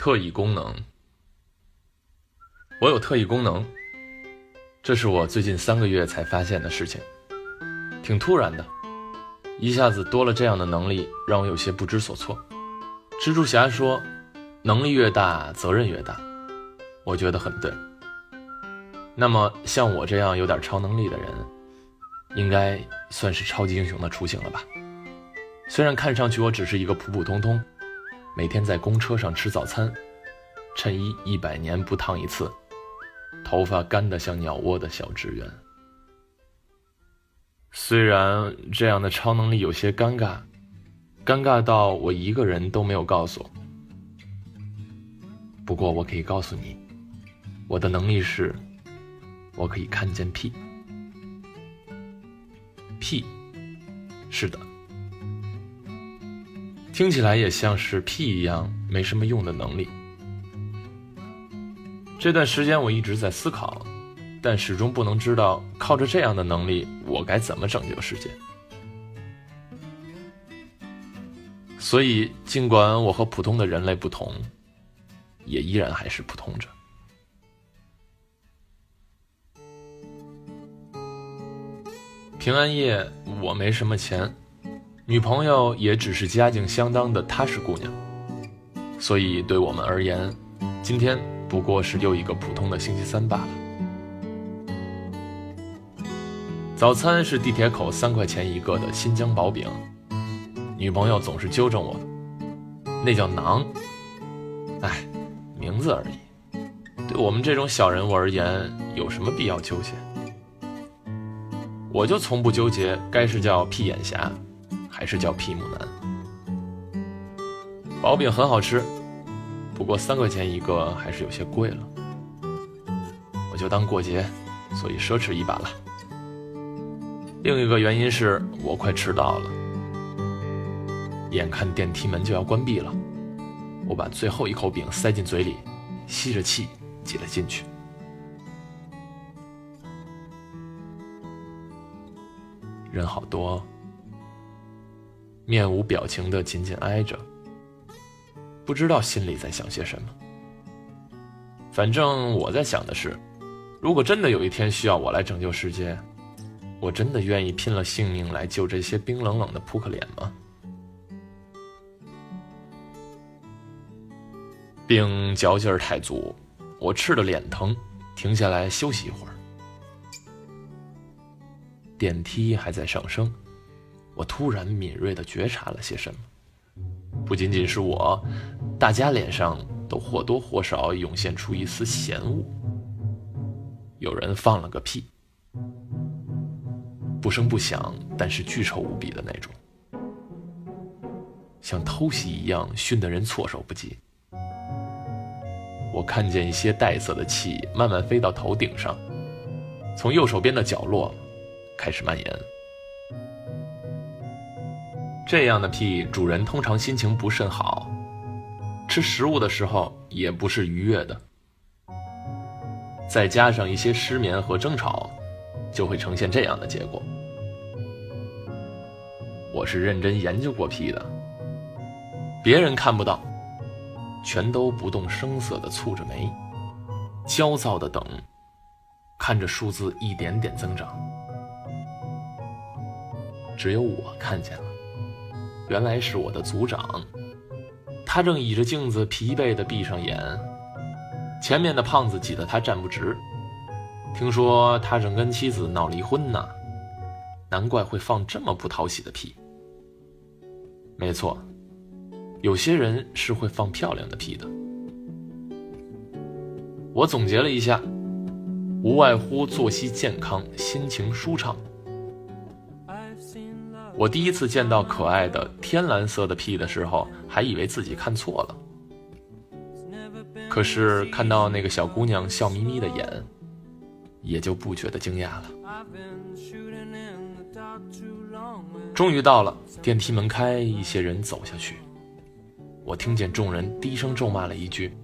特异功能，我有特异功能，这是我最近三个月才发现的事情，挺突然的，一下子多了这样的能力，让我有些不知所措。蜘蛛侠说：“能力越大，责任越大。”我觉得很对。那么像我这样有点超能力的人，应该算是超级英雄的雏形了吧？虽然看上去我只是一个普普通通。每天在公车上吃早餐，衬衣一百年不烫一次，头发干得像鸟窝的小职员。虽然这样的超能力有些尴尬，尴尬到我一个人都没有告诉。不过我可以告诉你，我的能力是，我可以看见屁。屁，是的。听起来也像是屁一样没什么用的能力。这段时间我一直在思考，但始终不能知道靠着这样的能力，我该怎么拯救世界。所以，尽管我和普通的人类不同，也依然还是普通着。平安夜，我没什么钱。女朋友也只是家境相当的踏实姑娘，所以对我们而言，今天不过是又一个普通的星期三罢了。早餐是地铁口三块钱一个的新疆薄饼，女朋友总是纠正我，那叫馕。哎，名字而已，对我们这种小人物而言，有什么必要纠结？我就从不纠结，该是叫屁眼侠。还是叫屁母男。薄饼很好吃，不过三块钱一个还是有些贵了。我就当过节，所以奢侈一把了。另一个原因是我快迟到了，眼看电梯门就要关闭了，我把最后一口饼塞进嘴里，吸着气挤了进去。人好多。面无表情的紧紧挨着，不知道心里在想些什么。反正我在想的是，如果真的有一天需要我来拯救世界，我真的愿意拼了性命来救这些冰冷冷的扑克脸吗？饼嚼劲儿太足，我吃的脸疼，停下来休息一会儿。电梯还在上升。我突然敏锐地觉察了些什么，不仅仅是我，大家脸上都或多或少涌现出一丝嫌恶。有人放了个屁，不声不响，但是巨臭无比的那种，像偷袭一样熏得人措手不及。我看见一些带色的气慢慢飞到头顶上，从右手边的角落开始蔓延。这样的屁，主人通常心情不甚好，吃食物的时候也不是愉悦的。再加上一些失眠和争吵，就会呈现这样的结果。我是认真研究过屁的，别人看不到，全都不动声色的蹙着眉，焦躁的等，看着数字一点点增长。只有我看见了。原来是我的组长，他正倚着镜子，疲惫地闭上眼。前面的胖子挤得他站不直。听说他正跟妻子闹离婚呢，难怪会放这么不讨喜的屁。没错，有些人是会放漂亮的屁的。我总结了一下，无外乎作息健康，心情舒畅。我第一次见到可爱的天蓝色的屁的时候，还以为自己看错了。可是看到那个小姑娘笑眯眯的眼，也就不觉得惊讶了。终于到了，电梯门开，一些人走下去。我听见众人低声咒骂了一句：“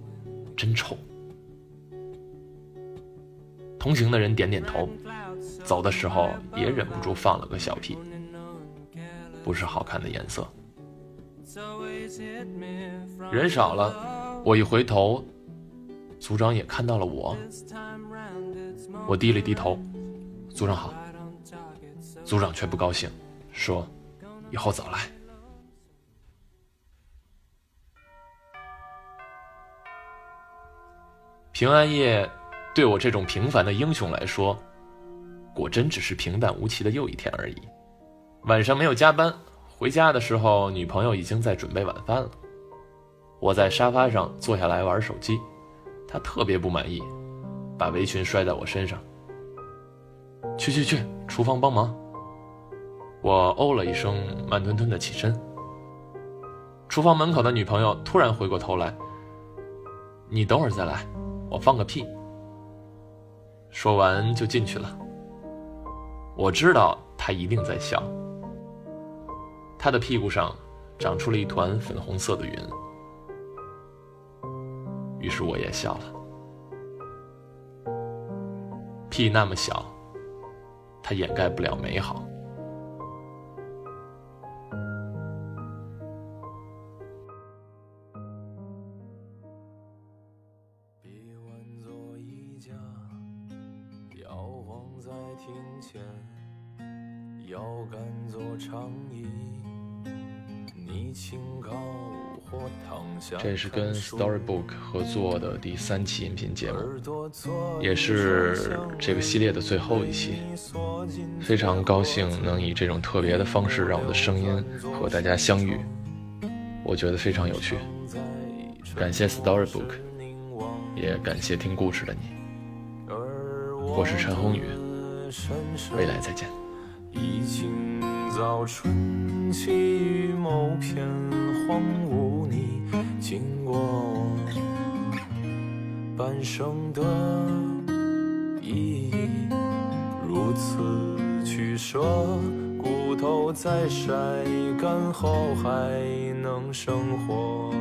真臭。”同行的人点点头，走的时候也忍不住放了个小屁。不是好看的颜色。人少了，我一回头，组长也看到了我。我低了低头，组长好。组长却不高兴，说：“以后早来。”平安夜，对我这种平凡的英雄来说，果真只是平淡无奇的又一天而已。晚上没有加班，回家的时候，女朋友已经在准备晚饭了。我在沙发上坐下来玩手机，她特别不满意，把围裙摔在我身上。去去去，厨房帮忙。我哦了一声，慢吞吞的起身。厨房门口的女朋友突然回过头来：“你等会儿再来，我放个屁。”说完就进去了。我知道她一定在笑。她的屁股上长出了一团粉红色的云。于是我也笑了。屁那么小，它掩盖不了美好。摇晃在庭前要赶做长椅，你请高这是跟 Storybook 合作的第三期音频节目，也是这个系列的最后一期。非常高兴能以这种特别的方式让我的声音和大家相遇，我觉得非常有趣。感谢 Storybook，也感谢听故事的你。我是陈宏宇，未来再见。一清早春起于某片荒芜，你经过我半生的意义，如此取舍，骨头在晒干后还能生活。